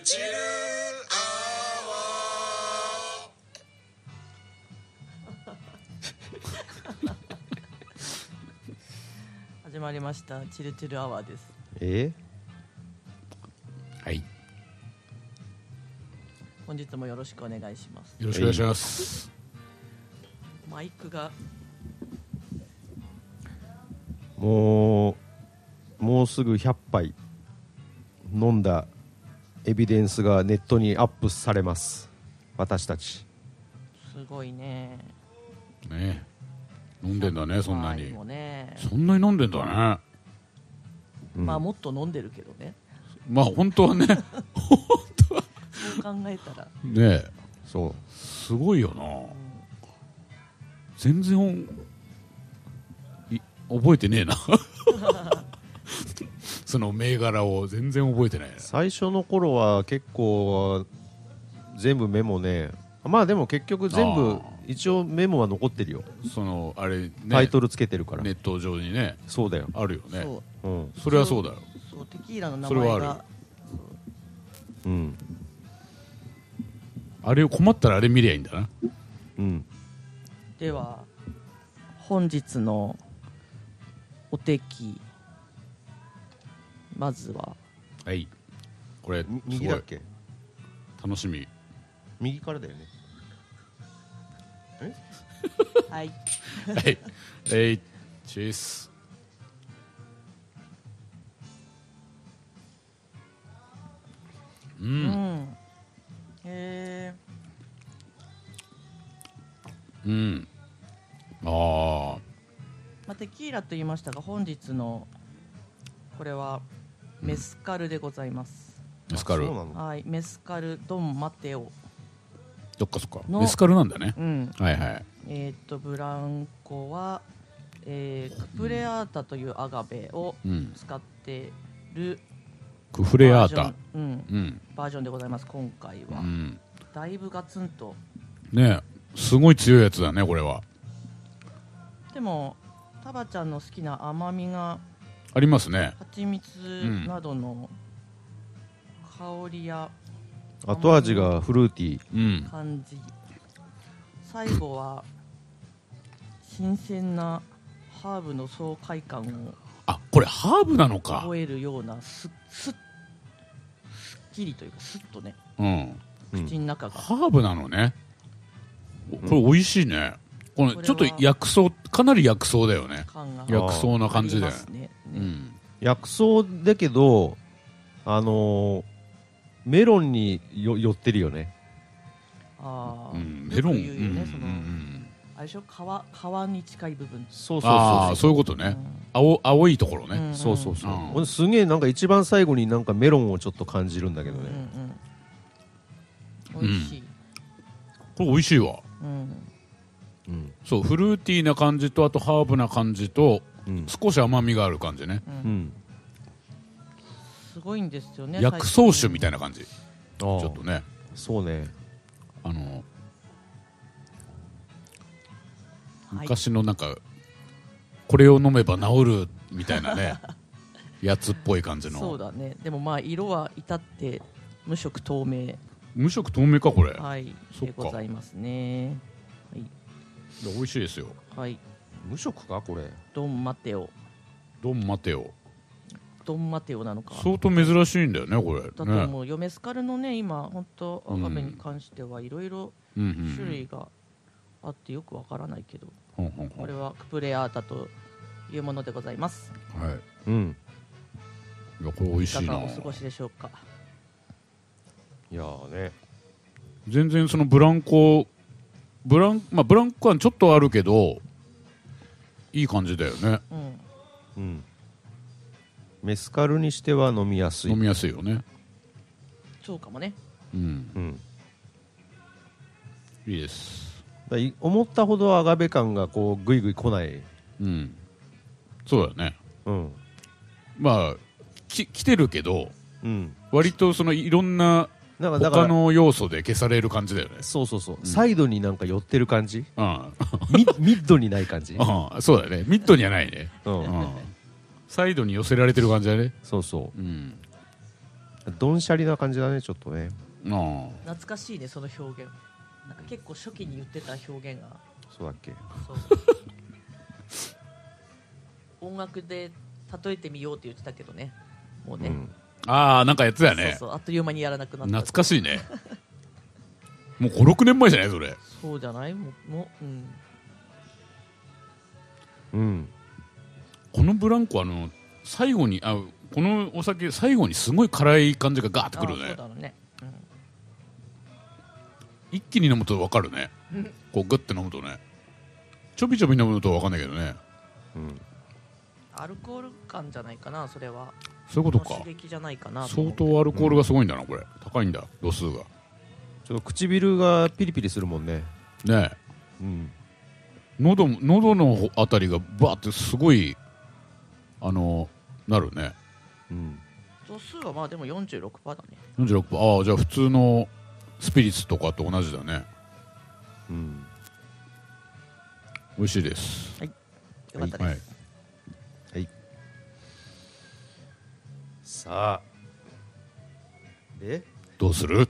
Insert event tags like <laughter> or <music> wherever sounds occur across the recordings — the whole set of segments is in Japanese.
ルチル始まりましたチルチルアワーです。え？はい。本日もよろしくお願いします。よろしくお願いします。マイクが。もうもうすぐ100杯飲んだエビデンスがネットにアップされます。私たち。すごいね。ね飲んでんだねそんなに。ね。そんなに飲んでんだね。うん。まあもっと飲んでるけどね。まあ本当はね。<laughs> そう考えたら、ねえ。そすごいよな。全然い覚えてねえな <laughs> その銘柄を全然覚えてない。最初の頃は結構全部メモね。まあでも結局全部一応メモは残ってるよ、そのあれねタイトルつけてるから、ネット上にねそうだよ、あるよね。そう。うん。それはそうだよ。そうテキーラの名それはある。前がうん。あれを困ったらあれ見りゃいいんだな。うん。では本日のお手きまずは。はい。これ右だっけ？楽しみ。右からだよね。<laughs> はい。はい。えいチース。ううん。んへえうん。ああまあ、テキーラと言いましたが本日のこれはメスカルでございます、メスカル。はいメスカルドンマテオ。どっかそっか。のメスカルなんだね。うん。はいはい。えーっとブランコは、えークプレアータというアガベをうん。使ってるクフレアータ。バージョン、うん、うん。バージョンでございます今回は、うん。だいぶガツンと。ねすごい強いやつだねこれは。でもタバちゃんの好きな甘みがありますね。蜂蜜などの香りや後味がフルーティー。うん感じ。最後は新鮮なハーブの爽快感をあこれハーブなのか。覚えるようなすっすっきりというかすっとね。うん。うん口の中が、ハーブなのね。これ美味しいね。このちょっと薬草かなり薬草だよね。薬草な感じで。ねねうん。薬草だけどあのーメロンによ寄ってるよね。ああ、うん。メロン。ね、うんその、うん。あれでしょ？皮皮に近い部分。そうそうああそう。そういうことね。青青いところね。んそうそうそう、うん。俺すげえなんか一番最後になんかメロンをちょっと感じるんだけどね、うん。うん美味しい、これ美味しいわ。うん。うん。そうフルーティーな感じとあとハーブな感じとうん少し甘みがある感じね。うん。うんすごいんですよね薬草酒みたいなな感じ。ちちょっとね。そうね。あの昔のなんかこれを飲めば治るみたいなね <laughs> やつっぽい感じの。そうだね。でもまあ色は至って無色透明。無色透明かこれ。はい。そっか。でございますね。はい、美味しいですよ。はい、無色か？これ。ドンマテオ。ドンマテオ。ドンマテオなのか？相当珍しいんだよねこれ。だとね思う。よメスカルのね今本当うんアガベに関してはいろいろ種類があってよくわからないけど、ほんほんほん。これはクプレアータというものでございます。はい。うん。いやこれ美味しいな。お過ごしでしょうか？いやーね。全然そのブランコブランまあブランコ感ちょっとあるけどいい感じだよね。うん。うん。メスカルにしては飲みやすい。飲みやすいよね。そうかもね。うん。うん。いいです。だい思ったほどアガベ感がこうグイグイ来ない。うん。そうだね。うん。まあき来てるけどうん。割とそのいろんななんかだから他の要素で消される感じだよね。そうそうそう、サイドになんか寄ってる感じ？うん。ミミッドにない感じ、うん。そうだね。ミッドにはないね。うん。うん。サイドに寄せられてる感じだね。そうそう。ん。どんしゃりな感じだねちょっとね。あ懐かしいねその表現。なんか結構初期に言ってた表現が。そうだっけ？そう。音楽で例えてみようって言ってたけどね。もうね、うんああなんかやってたよね。そうそうあっという間にやらなくなった。懐かしいね。もう56年前じゃないそれ。そうじゃない？もうもううん。うん。このブランコあの最後にあこのお酒最後にすごい辛い感じがガーッとくるあそうねね、うん。一気に飲むと分かるね。こうグッて飲むとね。ちょびちょび飲むと分かんないけどね。うん。アルコール感じゃないかなそれはそういうことか。刺激じゃないかなと相当アルコールがすごいんだなこれ。高いんだ度数が。ちょっと唇がピリピリするもんね。ねえ。うん。喉も喉のあたりがバーってすごいあのなるね。うん。度数はまあでも46%だね。46ああじゃあ普通のスピリッツとかと同じだね。うん。美味しいです。よかったです、はいさあ。で？どうする？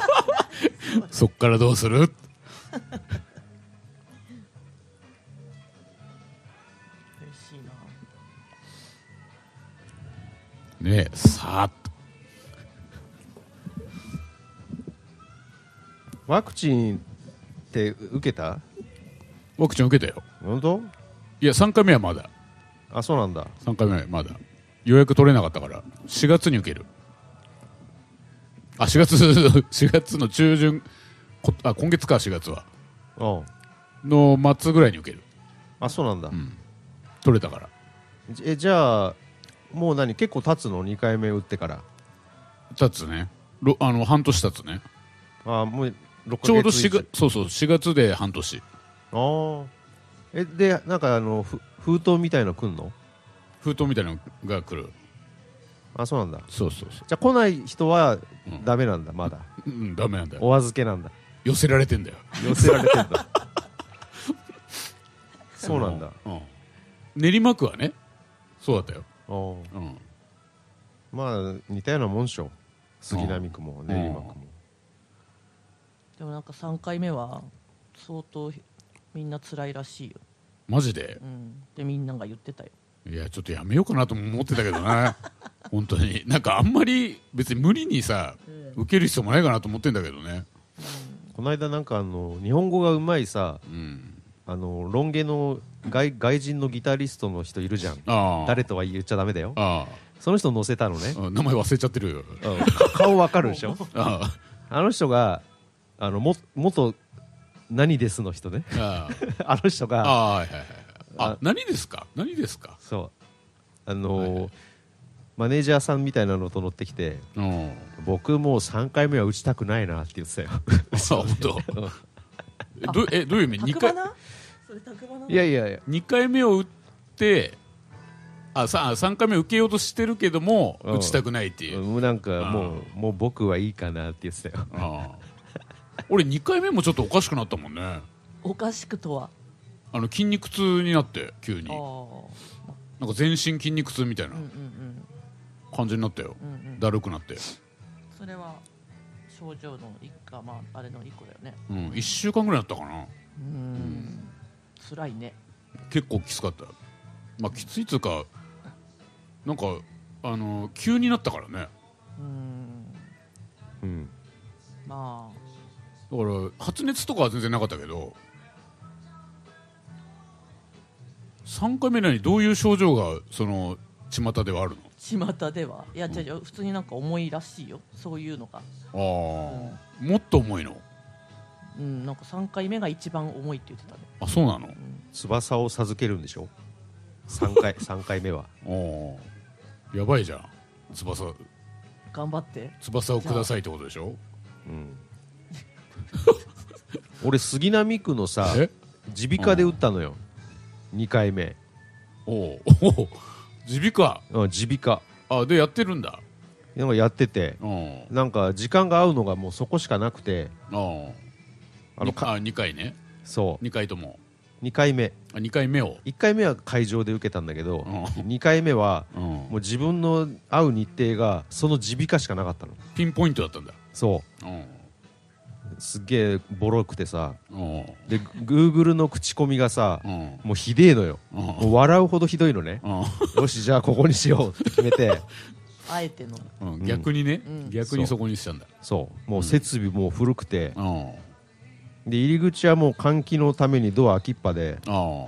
<laughs> そっからどうする？嬉しいな。ねえさあ。っとワクチンって受けた？ワクチン受けたよ。本当？いや3回目はまだ。あそうなんだ。3回目はまだ予約取れなかったから。4月に受ける。あ4月 <laughs> 4月の中旬。こあ今月か4月は。うん。の末ぐらいに受ける。あそうなんだ、取れたから。じえじゃあもう何？結構経つの？2回目打ってから。経つね。ろあの半年経つね。あもう6ちょうど4ヶ月以上月そうそう4月で半年。ああえでなんかあのふ封筒みたいの来んの？封筒みたいなのが来る。あそうなんだ。そうそうそじゃあ来ない人はうん。ダメなんだまだ。ううんダメなんだよ。お預けなんだ。寄せられてんだよ。寄せられてんだ。<laughs> そうなんだ。うん。練馬区はねそうだったよ、おうん、まあ似たようなもんでしょ。杉並区も練馬区も。でもなんか3回目は相当みんな辛いらしいよ、マジで？うん、でみんなが言ってたよいやちょっとやめようかなとも思ってたけどね。<laughs> 本当に。なんかあんまり別に無理にさ受ける必要もないかなと思ってんだけどね。この間なんかあの日本語がうまいさうん。あのロン毛の外外人のギタリストの人いるじゃん。誰とは言っちゃダメだよ。あその人乗せたのね。名前忘れちゃってるよ。顔わかるでしょ？<laughs> ああ。の人があのも元何ですの人ね。あ <laughs> の人がああはいはいはい。ああ何ですか？何ですか？そう。あのーはいはい。マネージャーさんみたいなのと乗ってきてうん僕もう3回目は打ちたくないなって言ってたよ。あ <laughs> 本当。えどうえどういう意味？2回？いやいやいや。二回目を打ってあさ3回目受けようとしてるけどもうん。打ちたくないっていう、もうなんかもうもう僕はいいかなって言ってたよ。ああ俺2回目もちょっとおかしくなったもんね。おかしくとは？あの筋肉痛になって急に。ああなんか全身筋肉痛みたいな感じになったよ、うんうん。うんだるくなって、それは症状の一かまああれの一個だよね。うん、1週間ぐらいだったかな。うん。辛いね。結構きつかった。まあきついっつうかなんかあの急になったからね。うん。うん。まだから発熱とかは全然なかったけど3回目なのにどういう症状がその巷ではあるの？あ巷では？いや違う違う。普通になんか重いらしいよ。そういうのが。ああ、もっと重いの？うんなんか3回目が一番重いって言ってたね。あそうなの？翼を授けるんでしょ？3回 <laughs> 三回目は。ああやばいじゃん。翼。頑張って。翼をくださいってことでしょ？うん。俺杉並区のさえ？耳鼻科で打ったのよ2回目。おう。おう。耳鼻科うん耳鼻科あでやってるんだ。なんかやってて。うん。なんか時間が合うのがもうそこしかなくて。あああのかあ2回ね。そ2回とも。2回目。2回目を、1回目は会場で受けたんだけど、うん。2回目はうん。もう自分の会う日程がその耳鼻科しかなかったの。ピンポイントだったんだ。そう。ん。うすっげえボロくてさ。う。んでグーグルの口コミがさうん。もうひでえのよ。うん。もう笑うほどひどいのね。うん。よしじゃあここにしようって決めて。<laughs> あえての。うん。逆にね、うん。逆にそこにしたんだ。そう。もう設備も古くて。うん。で入り口はもう換気のためにドア開きっぱで。あ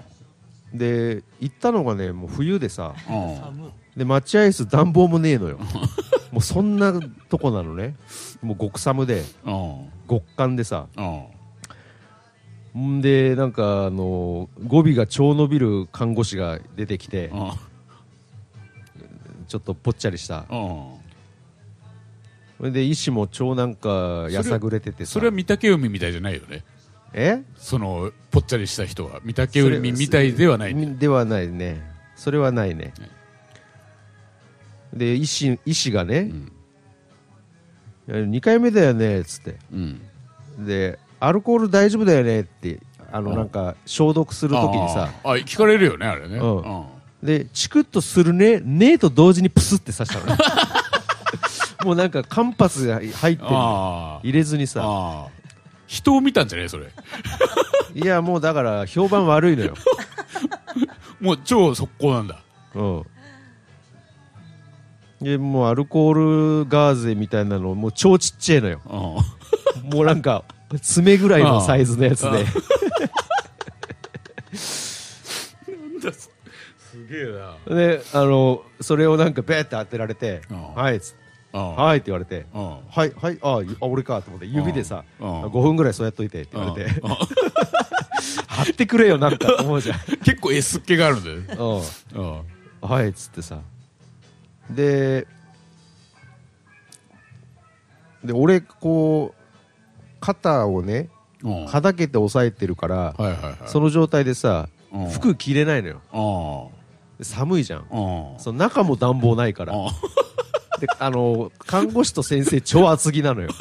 で行ったのがねもう冬でさ。で待合室暖房もねえのよ <laughs> もうそんなとこなのね。もう極寒で。うん。極寒でさ。うん。んでなんかあの語尾が超伸びる看護師が出てきて。うん。ちょっとぽっちゃりした。うん。それで医師も超なんかやさぐれててさ。それは御嶽海みたいじゃないよね。え？そのぽっちゃりした人は。御嶽海みたいではないね。ではないね。それはないねで医師医師がねん「2回目だよね」っつって。うん。でアルコール大丈夫だよねってあのうん。なんか消毒するときにさ。あ聞かれるよねあれね。でチクッとするねねえと同時にプスって刺したのね。<laughs> もうなんか間髪が入って入れずにさ。人を見たんじゃないそれ。<laughs> いやもうだから評判悪いのよ。<laughs> もう超速攻なんだ。うんでもうアルコールガーゼみたいなのもう超ちっちゃいのよ。うん。もうなんか爪ぐらいのサイズのやつで。なんだすすげえな。であのそれをなんかベーって当てられてうん「はい」っつってうんはい」って言われてうん「はいはいああ俺か」と思って指でさ「うん5分ぐらいそうやっといて」って言われて。うんうん貼ってくれよなんか思うじゃん。<laughs> 結構 S っ気があるんだよはいっつってさでで俺こう肩をねうん。はだけて押さえてるからはいはいはい。その状態でさうん。服着れないのよ。あで寒いじゃん。その中も暖房ないから。あであの看護師と先生超厚着なのよ。<laughs>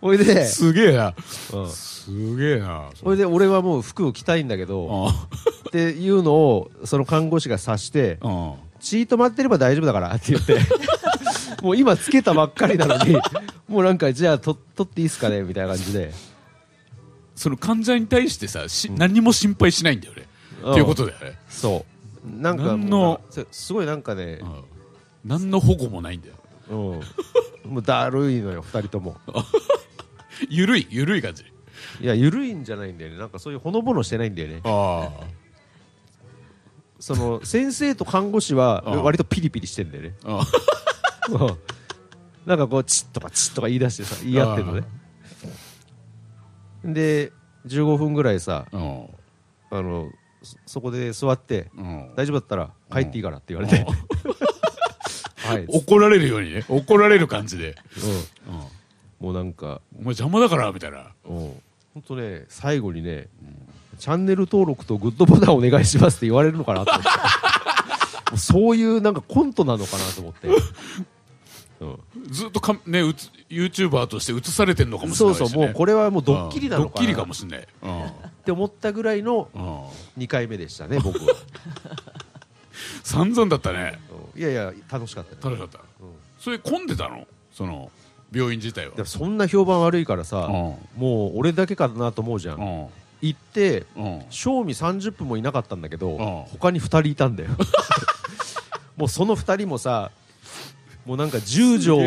ほいで、すげえな。うん。すげえなほいで俺はもう服を着たいんだけどあっていうのをその看護師が察してあ血止まってれば大丈夫だからって言って <laughs> もう今つけたばっかりなのにもうなんかじゃあと取っていいっすかねみたいな感じで。その患者に対してさし何も心配しないんだよね。っていうことだよね。そう。なんか何のすすごいなんかねうん。何の保護もないんだよ。うん。もうだるいのよ二人とも。<laughs> ゆるいゆるい感じ。いや緩いんじゃないんだよね。なんかそういうほのぼのしてないんだよね。あその先生と看護師はうん割とピリピリしてんだよね。なんかこうチッとかチッとか言い出してさ言い合ってるのね。で15分ぐらいさあのそそこで座ってうん大丈夫だったら帰っていいからって言われて、<laughs> はい、怒られるようにね。怒られる感じで、もうなんか、お前邪魔だからみたいな。うん、本当ね最後にね、チャンネル登録とグッドボタンお願いしますって言われるのかなと思って。そういうなんかコントなのかなと思って、うん、ずっとか、ね、うつ YouTuber として映されてんのかもしそうれないし、ね、そうもうこれはもうドッキリなのかな。うん。ドッキリかもしれない、うん。って思ったぐらいのうん、2回目でしたね僕は、<laughs> 散々だったね。う。んいやいや楽しかったね楽しかった、うん。それ混んでたの？その病院自体は。そんな評判悪いからさ、うん。もう俺だけかなと思うじゃん行ってうん。賞味30分もいなかったんだけど、ん。他に2人いたんだよ。<laughs> もうその2人もさもうなんか十条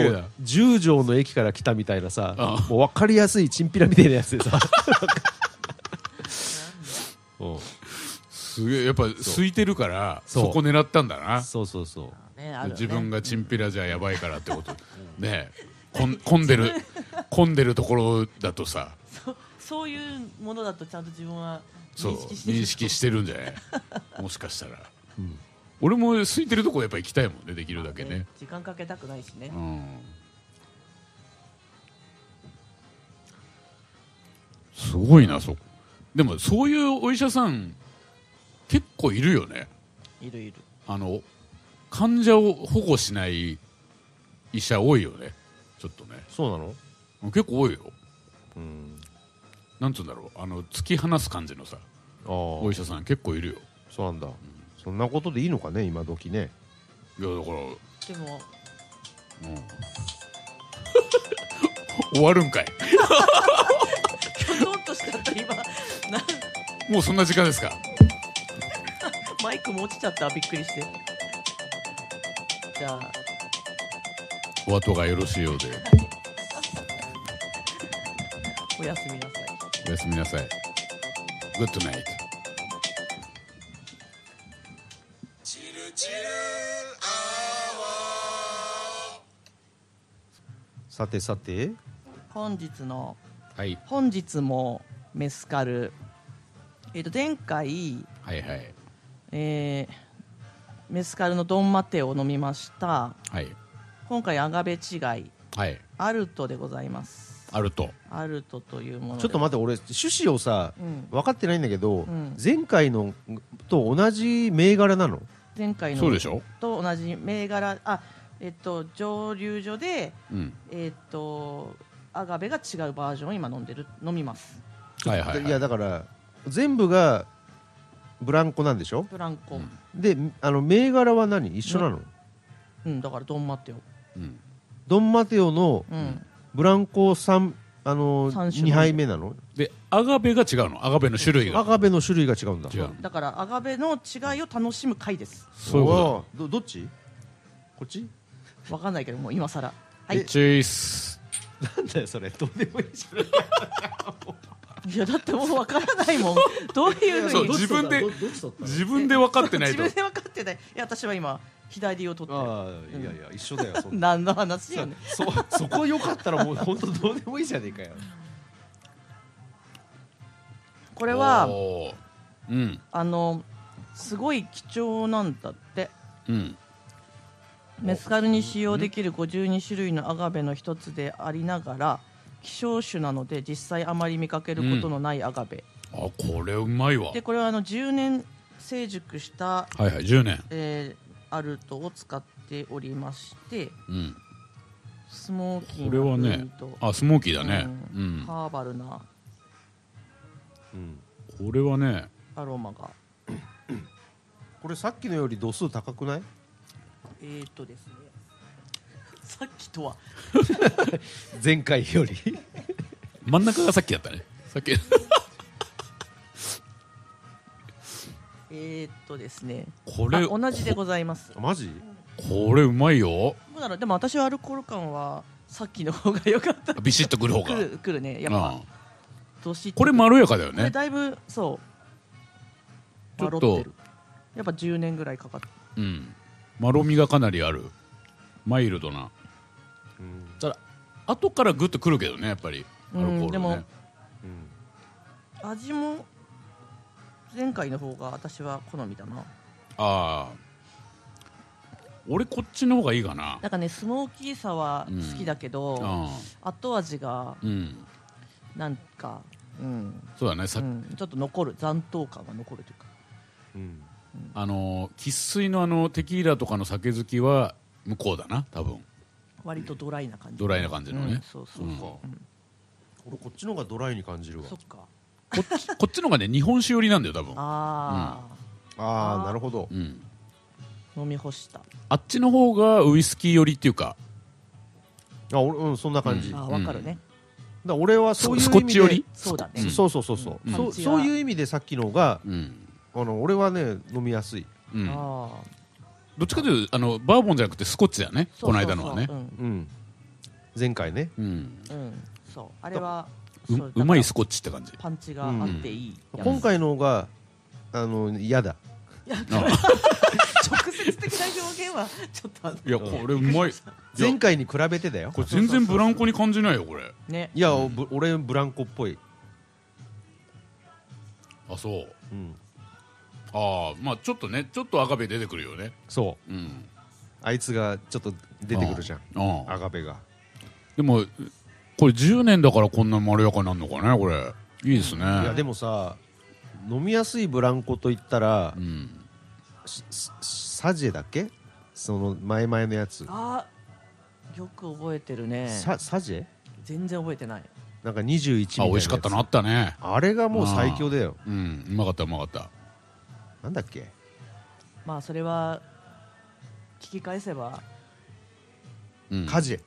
十条の駅から来たみたいなさうん。もう分かりやすいチンピラみたいなやつでさ。<laughs> うん。すげえやっぱ空いてるからそこ狙ったんだな。そうそうそう。ね自分がチンピラじゃやばいからってこと。ねえ。こん混んでる <laughs> 混んでるところだとさそそういうものだとちゃんと自分はそう認識してる。認識してるんじゃない？<laughs> もしかしたら、俺も空いてるとこやっぱ行きたいもんねできるだけね、時間かけたくないしね。うん。すごいなそでもそういうお医者さん結構いるよね。いるいる。あの患者を保護しない医者多いよね。ちょっとね。そうなの？結構多いよ。うんなんつうんだろう。あの突き放す感じのさお医者さん結構いるよ。そうなんだ、そんなことでいいのかね今時ね。いやだから、でも。うん。<laughs> 終わるんかい。<laughs> きょとんとしちゃった今なもうそんな時間ですか。<laughs> マイクも落ちちゃった。びっくりして。じゃあ。お後がよろしいようで。おやすみなさいおやすみなさい。グッドナイトさてさて。本日のはい。本日もメスカル。えっ、と前回はいはい。えーメスカルのドンマテを飲みました。はい。今回アガベ違い。はい。アルトでございますあると。アルトというものでちょっと待って俺趣旨をさうん。分かってないんだけど、ん。前回のと同じ銘柄なの？前回のそうでしょ？と同じ銘柄。あえっと蒸留所でうん。えっとアガベが違うバージョンを今飲んでる飲みます。はいはい、はい、やだから全部がブランコなんでしょ？ブランコ、であの銘柄は何？一緒なの、うん、だからドンマテオ、うん、ドンマテオのうん、ブランコ3あの三種類。2杯目なの？でアガベが違うの？アガベの種類が。アガベの種類が違うんだ。違う。だからアガベの違いを楽しむ回です。そういうこおーどどっち？こっち？わかんないけどもう今更。はといチェイス。なんだよそれ。どうでもいいじゃん。<laughs> いやだってもうわからないもん。<laughs> どういうふそううに自分でどっち取ったの？自分で分かってないと。<laughs> 自分で分かってない。いや私は今左を取って。るああいやいや一緒だよそんな。<laughs> 何の話よねそ <laughs> そこよかったらもう本当どうでもいいじゃねえかよ。これはおー。うん。あのすごい貴重なんだって。うん。メスカルに使用できる52種類のアガベの一つでありながら希少種なので実際あまり見かけることのないアガベ、あこれうまいわ。でこれはあの10年成熟した、はいはい10年。えーアルトを使っておりましてうん。スモーキーこれはねあスモーキーだね。ううんん、ハーバルなうん。これはねアロマが。<coughs> これさっきのより度数高くない？えー、とですね。<laughs> さっきとは。<laughs> 前回より。<laughs> 真ん中がさっきやったね。さっきえー、とですね。これあ同じでございます。マジ？これうまいよ。どうだろうでも私はアルコール感はさっきの方が良かった。ビシッとくる方が。くるくるね。やっぱああどしっとこれまろやかだよね。これだいぶそう。ちょっと。まろってる。やっぱ10年ぐらいかかってうん。まろみがかなりある。マイルドな。うん。ただ後からグッとくるけどねやっぱり。アルコールね、うんでもうん味も前回の方が私は好みだな。ああ俺こっちの方がいいかな。なんかねスモーキーさは好きだけど、あ後味があうん。なんか、うん。そうだね。さ、うん、ちょっと残る。残党感が残るというか。うん。あの生粋のあのテキーラとかの酒好きは向こうだな多分。割とドライな感じ。ドライな感じのね。うん、そうそうそう、うん。うん。俺こっちの方がドライに感じるわ。そっかこっちこっちのがね日本酒寄りなんだよ多分。あああなるほど。うん。あ、飲み干した。あっちの方がウイスキー寄りっていうか。あ俺うんそんな感じ、うん。だかああ分かるね、ら俺はそういう意ス味で。コッチ寄り？そうだね、うんそうそうそうそう、うん。そうそういう意味でさっきの方がうん、あの俺はね飲みやすい、うん、ああどっちかというとあのバーボンじゃなくてスコッチだよねそうそうそうこの間のはね。うん。うん、前回ね。うん。うん、そう。あれはうまいスコッチって感じ。らパンチがあっていい、やつ今回の方があの嫌だ。直接的な表現はちょっといやこれうまい。前回に比べてだよ。これ全然ブランコに感じないよこれ。ね。いや、ぶ俺ブランコっぽい、あそう。うん、ああまあちょっとねちょっと赤ベ出てくるよね。そう。うん。あいつがちょっと出てくるじゃん。ああ。アガベが。でもこれ10年だからこんなまろやかになるのかねこれ。いいですね。いやでもさ飲みやすいブランコといったらう、ん。サジェだっけ？その前々のやつ。あよく覚えてるね。ササジェ全然覚えてない。なんか21みたいなやつ。あ美味しかったのあったね。あれがもう最強だよ。うん。うまかったうまかった。なんだっけ？まあそれは聞き返せば。うん。カジェ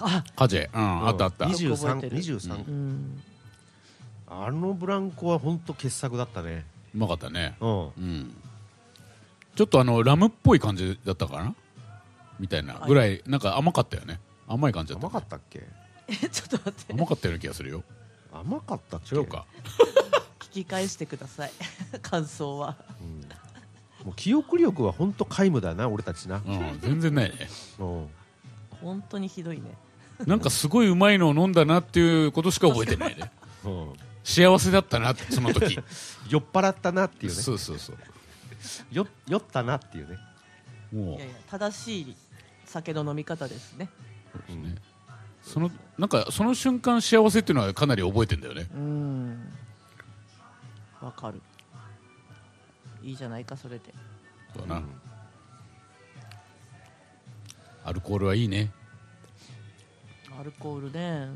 あカジェうん。あったあった。うんよく覚えてる2323、うん。あのブランコは本当傑作だったね。うまかったね。うん。うん。ちょっとあのラムっぽい感じだったかな？みたいなぐらいなんか甘かったよね。甘い感じだった甘かったっけ？えちょっと待って。甘かったような気がするよ。甘かったっけ？違うか。<laughs> 聞き返してください。<laughs> 感想は。もう記憶力は本当皆無だな俺たちな、うん全然ないね。うん、本当にひどいね <laughs> なんかすごいうまいのを飲んだなっていうことしか覚えてないね。うん。幸せだったなってその時。<laughs> 酔っ払ったなっていうね。そうそうそう。よ酔ったなっていうね、もいうやいや正しい酒の飲み方ですね。うんそのなんかその瞬間幸せっていうのはかなり覚えてんだよね。うん。わかる。いいじゃないかそれで。そうだな、アルコールはいいねアルコールね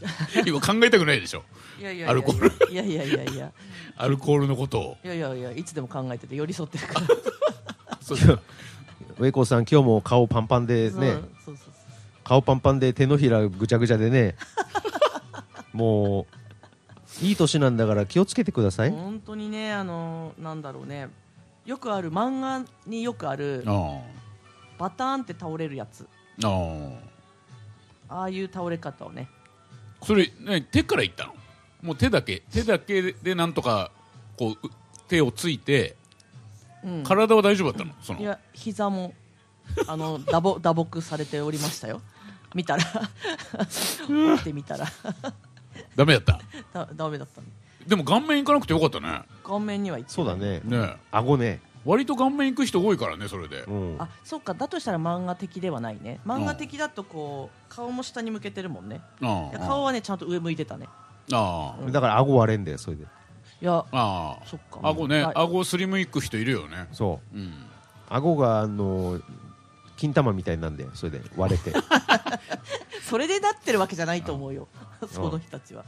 <laughs> 今考えたくないでしょ。いやいやいや。アルコーいやいやいやいや。アルコールのことを。いやいやいやいつでも考えてて寄り添ってるから。<laughs> そうウェイコーさん今日も顔パンパンでそうね。そうそうそう。顔パンパンで手のひらぐちゃぐちゃでね。<laughs> もういい年なんだから気をつけてください。本当にねあのなんだろうね。よくある漫画によくあるあ。バターンって倒れるやつ。あああああいう倒れ方をね。それ何手からいったの？もう手だけ。手だけでなんとかこうう手をついてうん。体は大丈夫だったの？その。いや膝もあの <laughs> 打撲打撲されておりましたよ。見たら。見てみたら。ダメだった？<laughs> だダメだったねでも顔面行かなくてよかったね。顔面には行ってそうだね。ね顎ね割と顔面行く人多いからねそれで。うん。あそうかだとしたら漫画的ではないね。漫画的だとこう顔も下に向けてるもんね。あいや顔はねちゃんと上向いてたね。あうん。だから顎割れんだよそれで。いやああ。そっか。顎ねはい。顎スリム行く人いるよね。そう。うん。顎があの金玉みたいなんだよそれで割れて。<laughs> それでなってるわけじゃないと思うよ。<laughs> その人たちは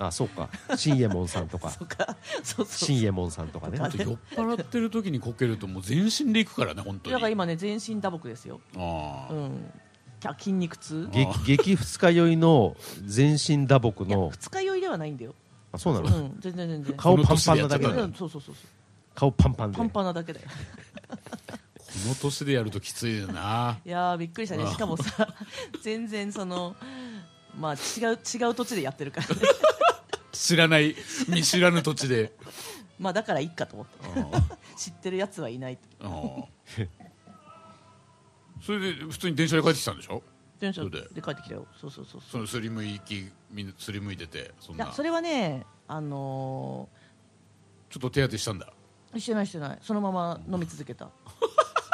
あそうか。新右衛門さんとか。<laughs> そうか。そうそう新右衛門さんとかね。酔っ払ってる時にこけるともう全身で行くからね本当に。だから今ね全身打撲ですよ。ああ。うん。きゃ筋肉痛。激激二日酔いの全身打撲いやの二日酔いではないんだよ。あそうなの、うん全然全然顔パンパンなだ。けだうんそうそうそう。そう顔パンパンで。パンパンなだけだよ。この年でやるときついよな。いやーびっくりしたね。あ。しかもさ全然そのまあ違う違う土地でやってるからね知らない見知らぬ土地で。<laughs> まあだからいいかと思ったあ <laughs> 知ってるやつはいないと。あ <laughs> それで普通に電車で帰ってきたんでしょ？電車で。で帰ってきたよ。そうそうそうそのすりむいきみんなすりむいててそんな。ちょいやそれはねあのっと手当てしたんだ。ーしてないしてない。そのまま飲み続けた。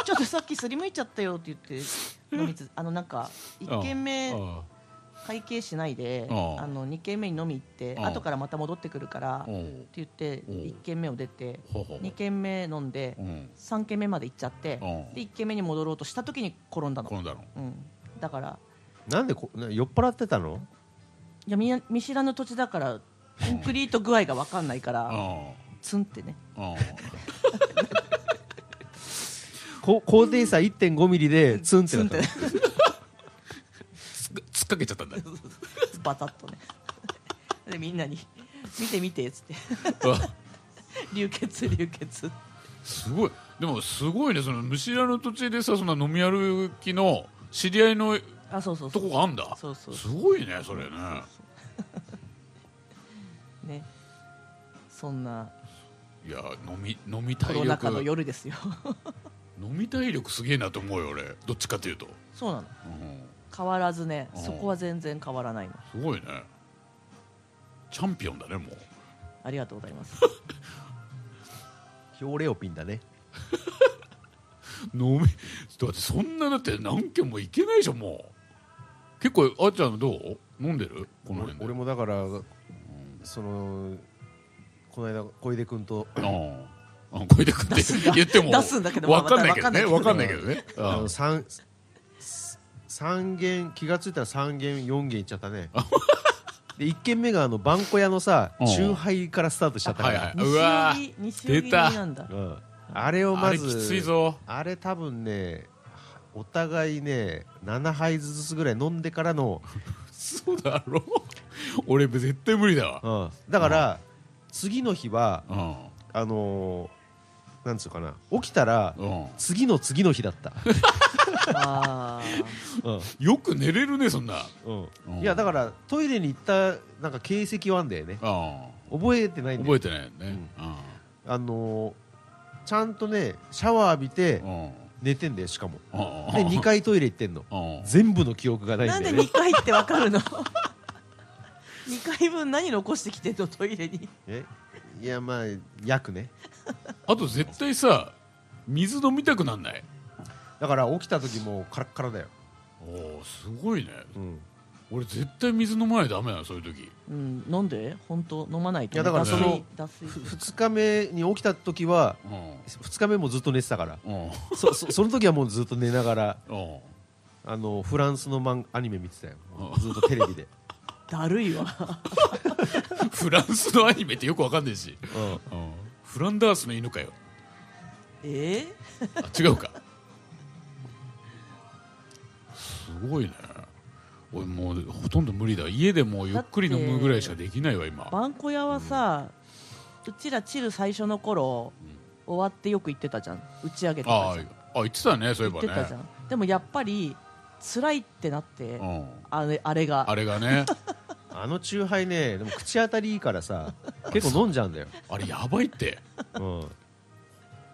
ちょっとさっきすりむいちゃったよって言って飲みつあのなんか1軒目あ会計しないであの2軒目に飲み行って後からまた戻ってくるからって言っておう。1軒目を出てほうほう2軒目飲んでうん。3軒目まで行っちゃってうんで1軒目に戻ろうとした時に転んだの、転んだの。うん、だからなんでこな酔っ払ってたの？いや見や見知らぬ土地だからコンクリート具合が分かんないからあツンってね。<laughs> 高低差1.5ミリでツンってなったっかけちゃったんだ。バタッとね。<laughs> でみんなに「見て見て」っつって。あ <laughs> 流血流血。すごい。でもすごいねその見知らぬ土地でさそんな飲み歩きの知り合いのあそうそうそう。とこがあんだ。そうそうすごいねそれね。<laughs> ね。そんな。いや飲み飲みコ体力。ロナ禍の夜ですよ。飲み体力すげえなと思うよ俺。どっちかというと、そうなの。うん、変わらずねうん。そこは全然変わらないの。すごいね。チャンピオンだねもう。ありがとうございます。ヒョウレオピンだね。<laughs> 飲みだってそんなだって何軒も行けないでしょもう。結構あっちゃんどう？飲んでる？この俺辺で。俺もだからそのこの間小出君と。ああ。あこれで食って言っても出すんだけど分かんないけどね。まあ分かんわかんないいけどね。あのあ三3軒気がついたら3軒4軒行っちゃったね。で1軒目があのバンコ屋のさうん。チューハイからスタートしちゃったから、はいはい。西うわ荻西荻出た。なんだ。うん、あれをまずあれきついぞ。あれ多分ねお互いね7杯ずつぐらい飲んでからの、<laughs> そうだろ俺絶対無理だわ。うん、だから、次の日はうん。あのーなんつうかな起きたらうん。次の次の日だった、うんよく寝れるね、そんな。うんうんいやだからトイレに行ったなんか形跡はあんだよねうん。覚えてないんだよ覚えてないよね。あのーちゃんとねシャワー浴びてうん。うん。寝てんだよしかもうん。で2回トイレ行ってんのうん。全部の記憶がないんなんでだよね2回ってわかるの？2回分何残してきてんのトイレに？え？いやまあ約ね <laughs> あと絶対さ、水飲みたくなんない？だから起きた時もうカラッカラだよ、おおすごいね。うん、俺絶対水飲まないとダメなの、そういう時。うんなんで？本当？飲まないと、いやだから脱その水？脱水2日目に起きた時はうん。2日目もずっと寝てたからうん。そそその時はもうずっと寝ながらうん。あのフランスのマンアニメ見てたようんずっとテレビで、<laughs> だるいわ <laughs> フランスのアニメってよくわかんないし。うん、うん。フランダースの犬かよ。え？あ、違うか。すごいね。俺もうほとんど無理だ。家でもうゆっくり飲むぐらいしかできないわ、今ー、。バンコ屋はさ、うちらチル最初の頃、終わってよく行ってたじゃん打ち上げとかああ、あ、言ってたね、そういえばね。でもやっぱり辛いってなって、うん。あれあれがあれがね、<laughs> あのチューハイねでも口当たりいいからさ <laughs> 結構飲んじゃうんだよ、あれやばいって。うん、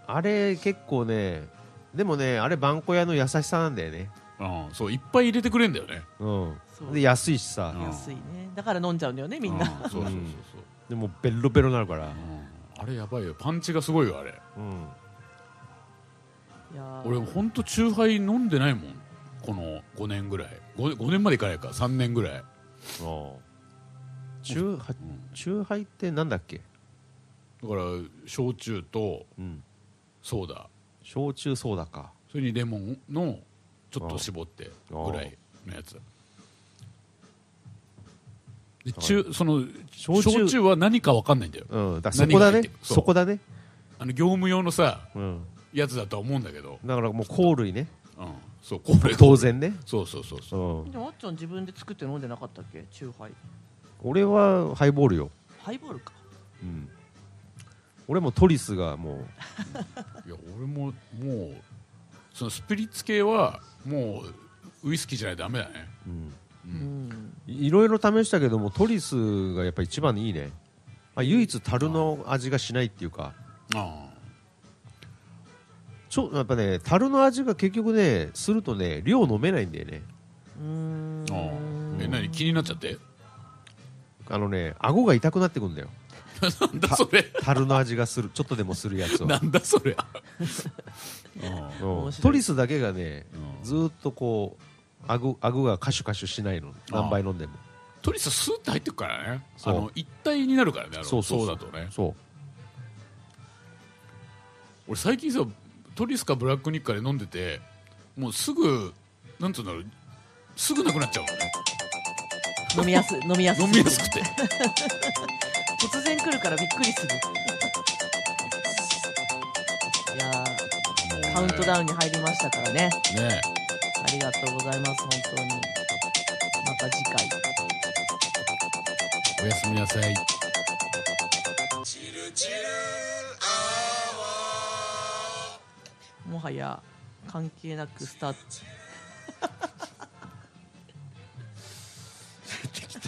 あれ結構ねでもねあれバンコ屋の優しさなんだよね、うん。そう、いっぱい入れてくれんだよね。うんそうで安いしさ、うん安いねだから飲んじゃうんだよねみんな、うんそうそうそうそう。でもベロベロになるから、うんあれやばいよ。パンチがすごいよ、あれ。うん、いやー俺ほんとチューハイ飲んでないもん。この5年ぐらい。5, 5年までいかないか、3年ぐらい。ああチューハハイってなんだっけ、だから、焼酎とうん、ソーダ。焼酎ソーダか。それにレモンのちょっと絞ってぐらいのやつ。で中その焼焼酎酎は何か分かんないんだよ。うん。だからそこだね何が入ってるそう。そこだね、あの業務用のさうん、やつだとは思うんだけど、だからもう香類ね。うん、そうこれ当然ね、そうそうそうそう。うん、でもあっちゃん自分で作って飲んでなかったっけ？チューハイ俺はハイボールよ、ハイボールか。うん、俺もトリスがも <laughs> いや俺ももうそのスピリッツ系はもうウイスキーじゃないとダメだね。う、うん、ううん。んいろいろ試したけどもトリスがやっぱり一番いいね、まあ、唯一樽の味がしないっていうか。あちょやっぱね樽の味が結局ねするとね量飲めないんだよね。うーんあああ。え何？気になっちゃって？あのね顎が痛くなってくんだよ。<laughs> なんだそれ。樽の味がする。ちょっとでもするやつは、なんだそれ。<laughs> うん。面白い。トリスだけがねうん。ずーっとこう顎顎がカシュカシュしないの。何杯飲んでも。トリススーって入ってくからね。そう。あの一体になるからねあのそうそうそう。だとね。そう。俺最近さトリスかブラックニッカで飲んでてもうすぐなんつうんだろうすぐなくなっちゃうのね飲みやすい飲みやすい。飲みやすくて。突然来るからびっくりする。いやーカウントダウンに入りましたからね。ねありがとうございます本当に。また次回。おやすみなさい。もはや関係なくスタート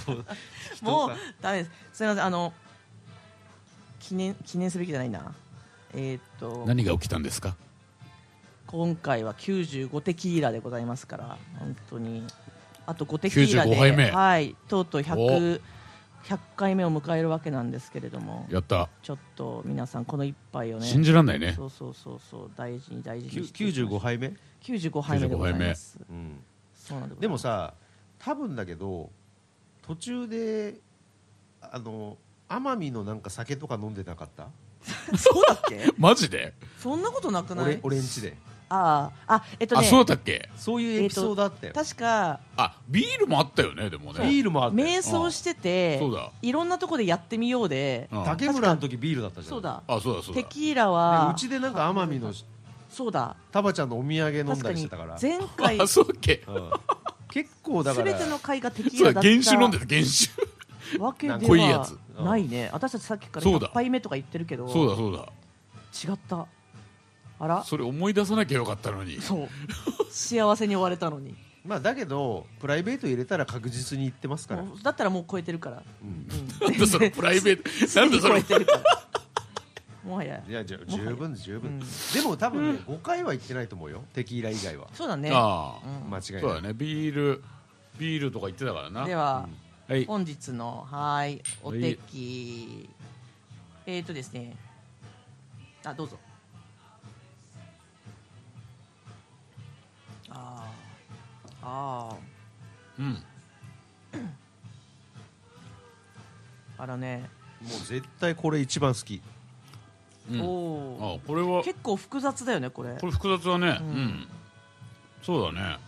<laughs> もうダメです。すみません。あの記念記念すべきじゃないな。えーっと何が起きたんですか？今回は95テキーラでございますから本当に。あと5テキーラで95杯目。はい。とうとうお。100, 100回目を迎えるわけなんですけれどもやった。ちょっと皆さんこの一杯をね信じらんないね。そうそうそうそう大事に大事にしていきましょう。95杯目、95杯目でございます。うん、そうなんでございます。でもさ多分だけど途中であの奄美のなんか酒とか飲んでなかった？<laughs> そうだっけ？<laughs> マジで？そんなことなくない？俺俺んちで。ああ。あえっとあねそうだったっけ？そういうエピソードあったよ、確かあビールもあったよねでもね。ビールもあったよ。瞑想しててそうだ。いろんなとこでやってみようで。うん竹村の時ビールだったじゃんそうだあそうだそうだ。テキーラではうちでなんか奄美のそうだ。タバちゃんのお土産飲ん確かにだりしてたから。前回 <laughs> あそうだっけ？うん結構だから全ての回がテキーラだっだ原酒飲んでたた原酒。わけで濃いやはつ。ないね。私たちさっきからそうだ。100杯目とか言ってるけど。そうだそうだ。違った。あら？それ思い出さなきゃよかったのに。そう。幸せに終われたのに。まあだけどプライベート入れたら確実に行ってますから、もうだったらもう超えてるから、うん。うん、なんだそのプライベート。なんだその超えてるからもはや。いや十分十分、うん。でも多分ね、5回は行ってないと思うよ。テキーラ以外は。そうだね。ああ。うん。間違いない。そうだね。ビールビールとか言ってたからな。では、はい。本日のはいおてき。えっ、ー、とですね。あどうぞ。あー。あうん。ーあらね、もう絶対これ一番好きうん。おおあこれは。結構複雑だよねこれ。これ複雑だね。ううん。んそうだね。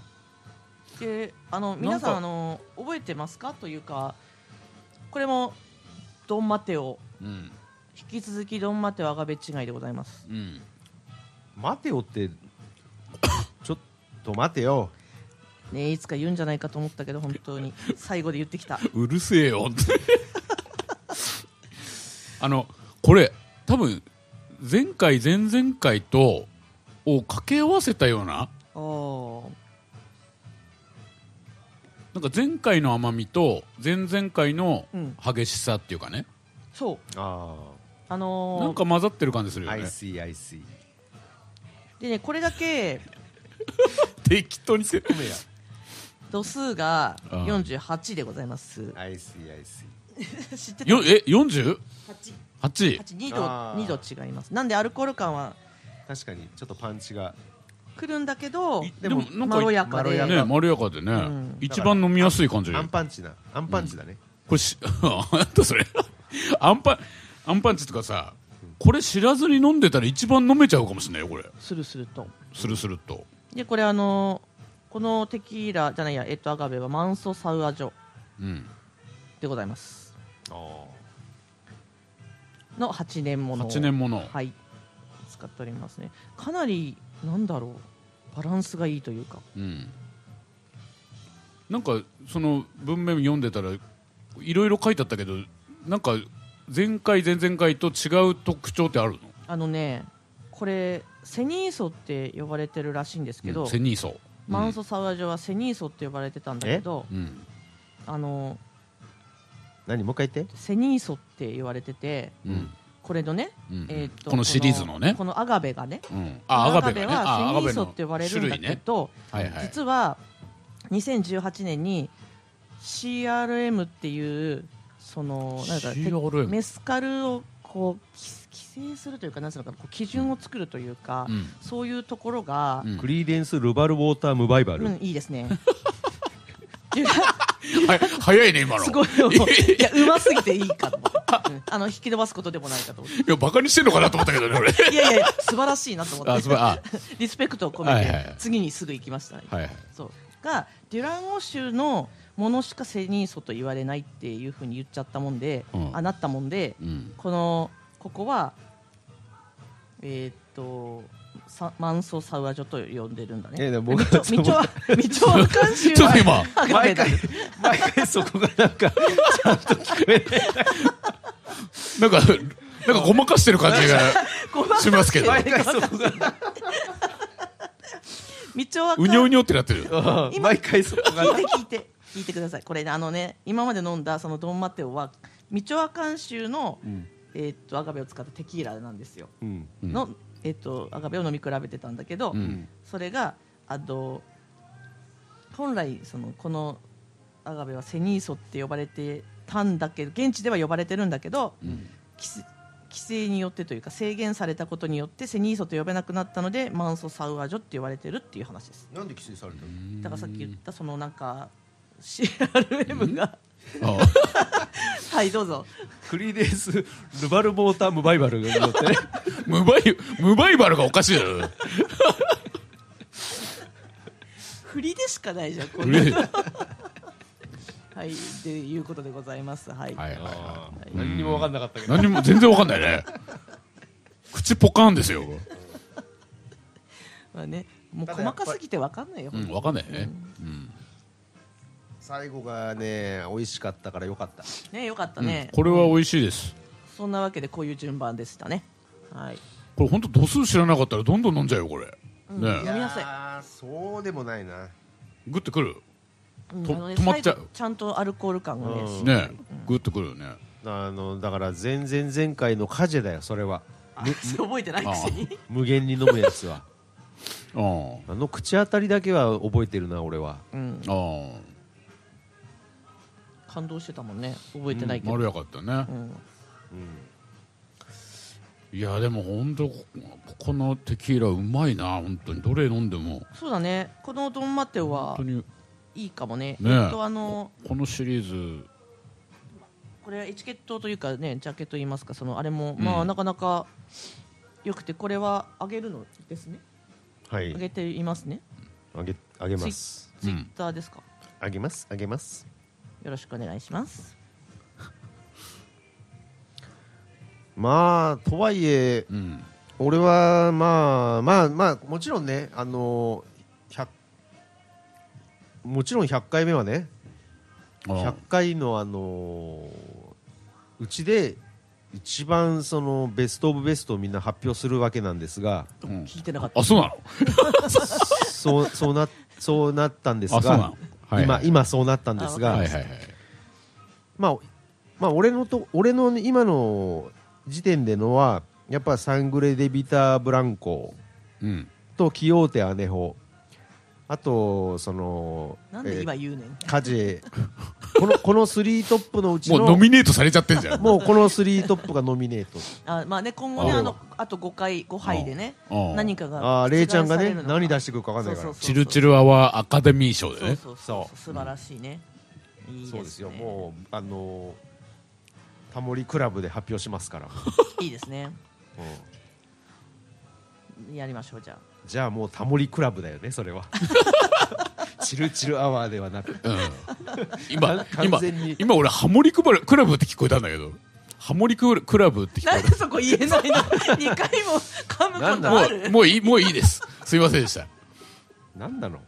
であの皆さなんあの覚えてますか？というかこれもドンマテオうん。引き続きドンマテオアガベ違いでございます。うん。待てよって <coughs> ちょっと待てよ。ねいつか言うんじゃないかと思ったけど本当に。最後で言ってきた。<laughs> うるせえよって <laughs> あのこれ多分前回前々回とを掛け合わせたようななんか前回の甘みと前々回のうん。激しさっていうかね、そう。ああのー。なんか混ざってる感じするあよ I ね see I see でねこれだけ <laughs> 適当にせ米や。度数がうん。48でございます。I see I see <laughs> 知ってた？よえ 48? 8 2度あー。2度違います。なんでアルコール感は確かにちょっとパンチが。くるんだけどでもなんかまろやかで。まろやか。ねまろやかでね、ん。一番飲みやすい感じ。アンパンチなアンパンチだね、これしなんだそれ。<laughs> アンパンアンパンチとかさこれ知らずに飲んでたら一番飲めちゃうかもしれないよこれ。スルスルと。スルスルっと。でこれあのこのテキーラじゃないやえっとアガベはマンソサウアジョうん。でございます。あの8年ものを8年ものはい使っておりますね。かなりなんだろうバランスがいいというか。うんなんかその文面読んでたらいろいろ書いてあったけどなんか前回前々回と違う特徴ってあるの？あのねこれセニーソって呼ばれてるらしいんですけど、うんセニーソマンソサウアジョはセニーソって呼ばれてたんだけどうんあの何もう一回言って。セニーソって言われててうん。これのね、うんえーとこのシリーズのね。このアガベがね。うん。あアガベがね。あはセニーソアガベのって呼ばれるんだ種類ね。けど、はいはい。実は2018年に CRM っていうそのなんか CRM メスカルをこう規規制するというかなんつうのかなこう基準を作るというか、うん。そういうところが、うん。クリーデンス・ルバル・ウォーター・ムバイバル、うん、いいですね。<laughs> はい早いね今のすごいよ。いや、うますぎていいかと思って。うんあの、引き伸ばすことでもないかと思って。いやバカにしてんのかなと思ったけどね俺いやいやいや、素晴らしいなと思って。あ <laughs> リスペクトを込めて、はいはいはい次にすぐ行きましたね。はいはいそう。が、デュランゴ州のものしかセニーソと言われないっていうふうに言っちゃったもんで、うんあなったもんで、うんこの、ここは、えーっと、サマンソサウアジョと呼んでるんだね。えでも僕みちょ、みちょは、みちょは監修ちょっと今毎回毎回そこがなんかちゃんと聞こえないなんかなんかごまかしてる感じがしますけど。毎回そこが。みちょはうにょうにょってなってる。うん毎回そこが。聞いて聞いて聞いてください。これねあのね今まで飲んだそのドンマテオはミチョアカン州の、うん。えーっとアガベを使ったテキーラなんですよ、うん。うん。の、えーっとアガベを飲み比べてたんだけど、うん。それがあの本来そのこのアガベはセニーソって呼ばれてたんだけど現地では呼ばれてるんだけど、うん。規制によってというか制限されたことによってセニーソと呼べなくなったのでマンソサウアジョって言われてるっていう話です。なんで規制されたの？だからさっき言ったそのなんか CRM が、あはいどうぞ。クリーデンス・ルバル・ウォーター・ムバイバルってね。ムバイムバイバルがおかしいだろ。振りでしかないじゃんこうれはいっていうことでございます。はい、はいはいは何にも分かんなかったけい。ど。何にも全然わかんないね。口ポカーンですよ。まあねもう細かすぎてわかんないよ、うん、わかんないね。うん。最後がね美味しかったからよかった。ねよかったうん。ね、これは美味しいです。そんなわけでこういう順番でしたね。はい。これ本当度数知らなかったらどんどん飲んじゃうよ、これ。うんね飲みなさい。やーそうでもないな。グッとくる。とうん止まっちゃう。ちゃんとアルコール感がね、うん。ねグッとくるよね。あのだから前々前回のカジェだよそれは。あ覚えてないくせに？無限に飲むやつは。<laughs> ああ。の口当たりだけは覚えてるな俺は。うん。あ。あ感動してたもんね。覚えてないあ。けど、まろやかったね。う。ん。いや、でも本当ここのテキーラうまいな、本当に。どれ飲んでも。そうだね。このドンマテオは本当に、いいかもね。ねえ。っとあのこのシリーズ、これはエチケットというかねジャケットといいますかそのあれも、うん。まあなかなかよくてこれはあげるのですね。はい。あげていますね。あげあげます。ツイッターですか、あげますあげますよろしくお願いします。<laughs> まあとはいえうん。俺はまあまあまあもちろんねあの100もちろん100回目はねあ100回のあのうちで一番そのベストオブベストをみんな発表するわけなんですがうん聞いてなかった。あ、そうなの？<laughs> そうそうなそうなったんですあ、そうながの？はい今はい今そうなったんですが、はいはいはい。まあ、まあ、俺のと、俺の今の時点でのは、やっぱサングレデビターブランコうん。とキヨーテアネホ、あと、その、なんで今え言うねん、ーカジ。ェ、<laughs> この、このスリートップのうちの、もうノミネートされちゃってんじゃん。もうこのスリートップがノミネート。あまあね今後ねああのあと5回5杯でねうん何かがああ、レイちゃんがね、何出してくるか分かんないから。そうそうチルチルアワーアカデミー賞でね。そうそうそう素晴らしいね、いいですね。そうですよ、もう、あのー、タモリクラブで発表しますから。<laughs> いいですね。うんやりましょうじゃあじゃあもうタモリクラブだよね、それは。<laughs> チルチルアワーではなく。うん。<laughs> 今、完今全に、今俺ハモリクバルクラブって聞こえたんだけど。ハモリククラブって聞こえなんでそこ言えないの？<laughs> 2回も噛むことある？う、もういい、もういいです。すいませんでした。なんなの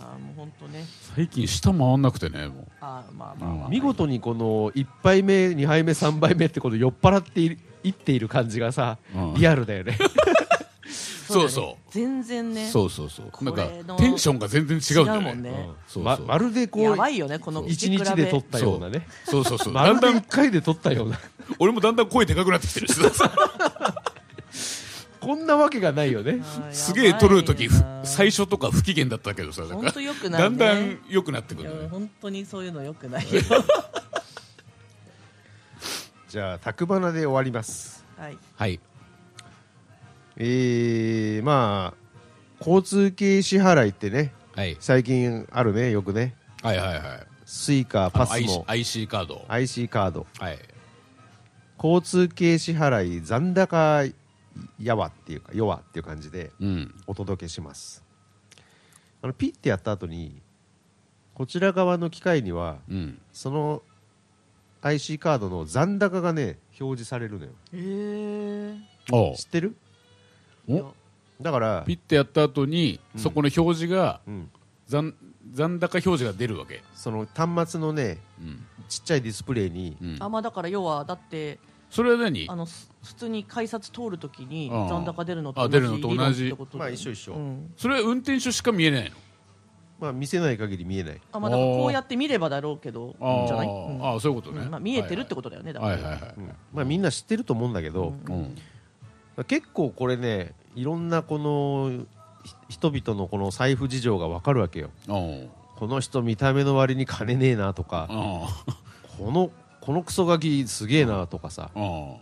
あーもう本当ね最近下回んなくてね、もう。あーまあまあまあ、見事にこの1杯目2杯目3杯目ってこの酔っ払っているいっている感じがさ、うん。リアルだよね。そうそ全然ね。う。そうそう。そう。なんかテンションが全然違うんだよね。違うもんね。うん。そうそう。ままるでこうやばいよねこの1日で撮ったようなね。そうそうそう。だんだん1、回で撮ったような。俺もだんだん声でかくなってきてるし。<laughs> こんなわけがないよね。すげえ撮るとき、ふ最初初とか不機嫌だったけどさ、だんだん良くなってくるね。本当にそういうのよくないよ <laughs> じゃあタクバナで終わりますはいはい。えー、まあ交通系支払いってねはい。最近あるねよくねはいはいはい。スイカパス IC モ IC カード。IC カードはい。交通系支払い残高やわっていうか弱っていう感じでうん。お届けしますあのピッてやった後にこちら側の機械にはうん。その IC カードの残高がね表示されるのよ。へえおう知ってる？お？だからピッてやった後に、うん。そこの表示が、うん、残、残高表示が出るわけ。その端末のねうん。ちっちゃいディスプレイに。うん。あまあだから要はだってそれは何？あのす普通に改札通るときにああ。残高出るのとあ出るのと同じ。理論ってことまあ一緒一緒。うん。それは運転手しか見えないの？まあ見せない限り見えない。あまあだからこうやって見ればだろうけどあじゃない、ー。うん。あー、そういうことね。うん。まあ、見えてるってことだよね、だから、はいはいはい。うん。まあみんな知ってると思うんだけど、うん。うん。結構これねいろんなこのひ人々のこの財布事情がわかるわけよ。うん。この人見た目の割に金ねえなとかあこのこのクソガキすげえなとかさ。あ。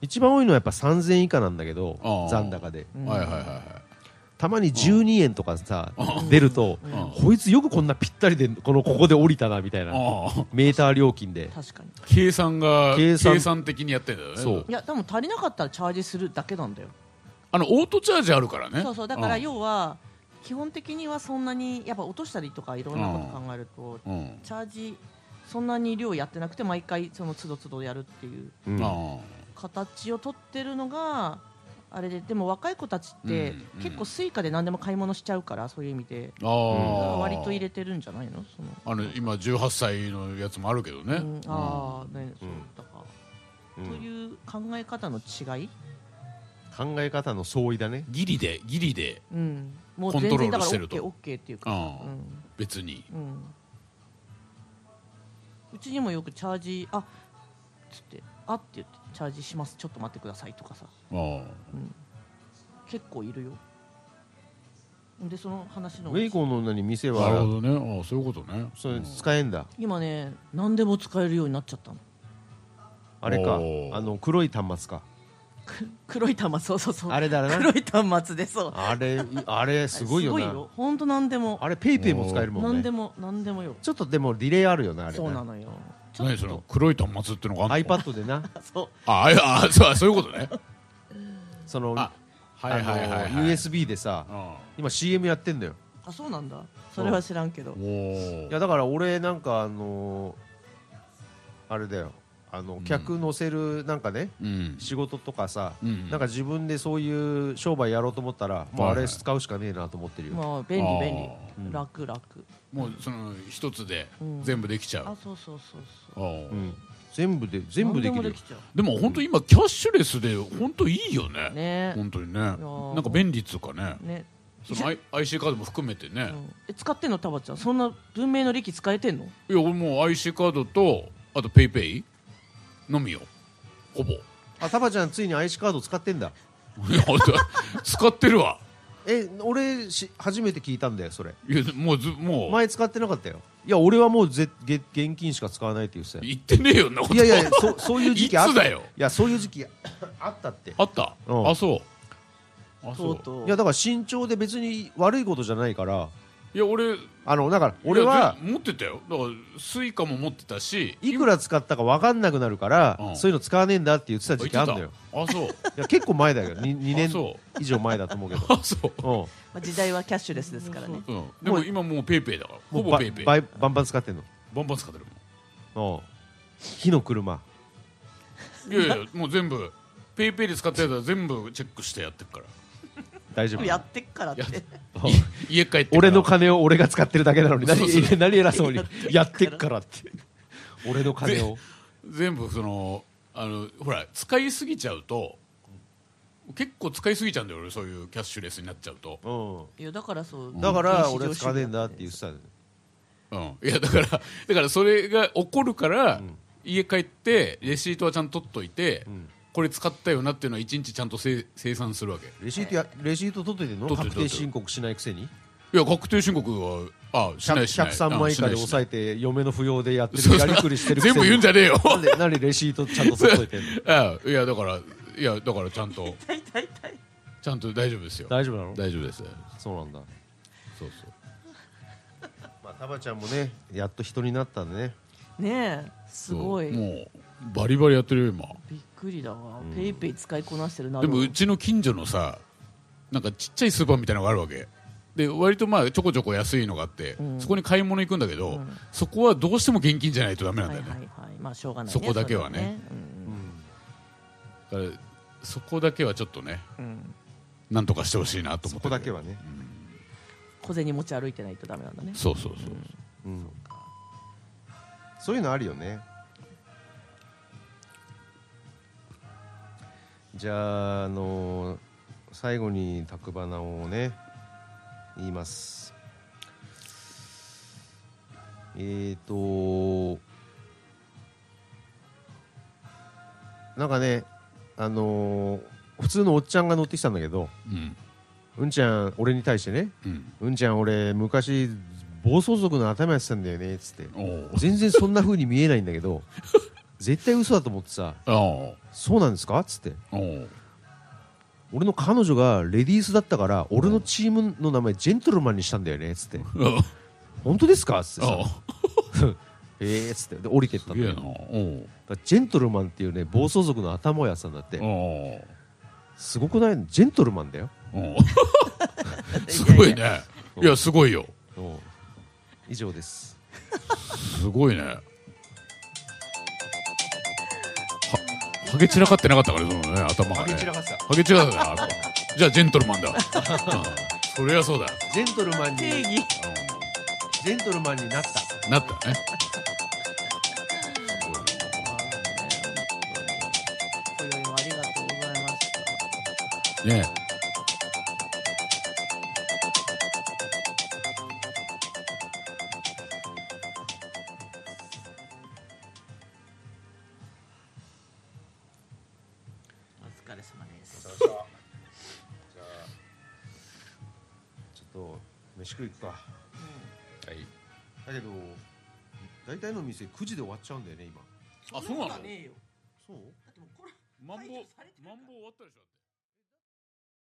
一番多いのはやっぱ3000円以下なんだけど残高で。うん。はいはいはいはい。たまに12円とかさ出るとうん。こいつよくこんなぴったりでこのここで降りたなみたいな。メーター料金で。確かに。計算が、計計算算的にやってんだよね。そう。いやでも足りなかったらチャージするだけなんだよ。あのオートチャージあるからね。そうそう。だからん。要は基本的にはそんなにやっぱ落としたりとかいろんなこと考えるとうん。チャージそんなに量やってなくて毎回その都度都度やるっていう形を取ってるのがあれででも若い子たちって結構スイカで何でも買い物しちゃうからそういう意味で。ああ割と入れてるんじゃないの？その。あの今18歳のやつもあるけどね、うん。ああねそうだから。うん。という考え方の違い？考え方の相違だね。ギリでギリでうん。もうコントロール全然だからしてると。OK, OK っていうか。うん。うん。別に。うん。うちにもよくチャージあっつってあって言ってチャージしますちょっと待ってくださいとかさ。ああ。結構いるよ。でその話の。ウェイコーの女に店なるほはどね。ああそういうことね。それ使えんだ。今ね何でも使えるようになっちゃったの。あれか。あの黒い端末か。<laughs> 黒い端末そうそうそう。あれだな。黒い端末でそう。あれあれすごいよな。本当何でも。あれペイペイも使えるもんね。何でも何でもよ。ちょっとでもディレイあるよなあれそうなのよ何そのと黒い端末ってのがあんの？iPad でな。<laughs> そう。ああいやあそうそういうことね。<laughs> そのああはいはいはい、はい、の USB でさあ今 CM やってんだよ。あそうなんだ。それは知らんけど。いやだから俺なんかあのーあれだよ。あのん。客乗せるなんかねうん。仕事とかさうんなんか自分でそういう商売やろうと思ったらもうあはいはい。れ使うしかねえなと思ってるよ。まあ便利便利。楽楽もうその一つでうん。全部できちゃう、あそうそうそうそう。ああ。うん。全部で全部できるできちゃでも本当今キャッシュレスで本当いいよね。うね。本当にね。ー。なんか便利っつうかね。ね。その I- IC カードも含めてね、うん。え使ってんのタバちゃん？そんな文明の利器使えてんの？いや俺もう IC カードとあとペイペイ。のみよ。ほぼ。いあタバちゃんついに IC カード使ってんだ。<laughs> や使ってるわえ俺し初めて聞いたんだよそれ。いやもうずもう。前使ってなかったよ。いや俺はもうぜげ現金しか使わないって言ってたよ。言ってねえよんなこと。いやいやそそういう時期あった。<laughs> いつだよ。いやそういう時期あったって。あった？うん。あそう。あそう。とうとう。いやだから慎重で別に悪いことじゃないから。いや俺あのだから俺は持ってたよ。だからスイカも持ってたし。いくら使ったか分かんなくなるから、うん。そういうの使わねえんだって言ってた時期あるのよ。あそう。いや結構前だよ。2, 2年以上前だと思うけど。<laughs> あそう。うん。まあ時代はキャッシュレスですからね。う。ん、でも今もうペイペイだから。ほもうばぼペイペイ。ばいバンバン使ってんの。バンバン使ってるもうん。火の車。んいやいやもう全部ペイペイで使ったやつは全部チェックしてやってるから大丈夫。やってっからって。<laughs> 家帰って俺の金を俺が使ってるだけなのに。何そうそう。何偉そうに。やってっから。って俺の金を。全部そのあのほら使いすぎちゃうと結構使いすぎちゃうんだよ俺そういうキャッシュレスになっちゃうと、ういやだからそうん。だから俺使わねえんだって言ってたのうん、いやだからだからそれが起こるから、ん。家帰ってレシートはちゃんと取っといて、んこれ使ったよなっていうのは一日ちゃんとせ生産するわけ。いレシートやレシート取っといてんの取っ確定申告しないくせに？や確定申告はあしないしない。103万以下で抑ええて嫁の扶養でやってるやりくりしてるくせ全に部言うんじゃねえよ。なんで何レシートちゃんと取っといてんの？<laughs> あいやだからいやだからちゃんと痛い痛い痛いちゃんと大丈夫ですよ。大丈夫なの？大丈夫です。そうなんだ。そうそう。まあタバちゃんもねやっと人になったんでね。ねえすごい。もうバリバリやってるよ今。びっくりだわ、ペイペイ使いこなしてるなでもうちの近所のさなんかちっちゃいスーパーみたいなのがあるわけ。で割とまあちょこちょこ安いのがあって、うん。そこに買い物行くんだけど、うん。そこはどうしても現金じゃないとダメなんはいはいだよね、はい。まあしょうがないねそこだけはね。うん。だからそこだけはちょっとねうん。なんとかしてほしいなと思そってこだけはね。小銭持ち歩いてないとダメなんだね。そうそうそう、う。ん。そういうのあるよねじゃあ、あのー最後に宅花をね言います。えっ、ー、となんかねあのー普通のおっちゃんが乗ってきたんだけどうん。うんちゃん俺に対してねうん。うんちゃん俺昔暴走族の頭やってたんだよねっつって。全然そんな風に見えないんだけど <laughs> 絶対嘘だと思ってさそうなんですか？っつって。俺の彼女がレディースだったから俺のチームの名前ジェントルマンにしたんだよねっつって。<laughs> 本当ですか？っつってさ。<laughs> えーっつって。で降りてったんだよジェントルマンっていうね暴走族の頭をやってたんだって。すごくない？ジェントルマンだよ。うん <laughs> すごいね。いやすごいよ。う。ん以上です。すごいねハゲ散らかってなかったからねそのね頭がね。かった。ハゲ散らかったなじゃあジェントルマンだ、うん、そりゃそうだよ、ジェントルマンに定義。ジェントルマンになった。うん、なったね。今宵もありがとうございましたねお店9時で終わっちゃうんだよね今。あそうなの？ねえよ。そう？だってもうこれマンボウマンボウ終わったでしょだって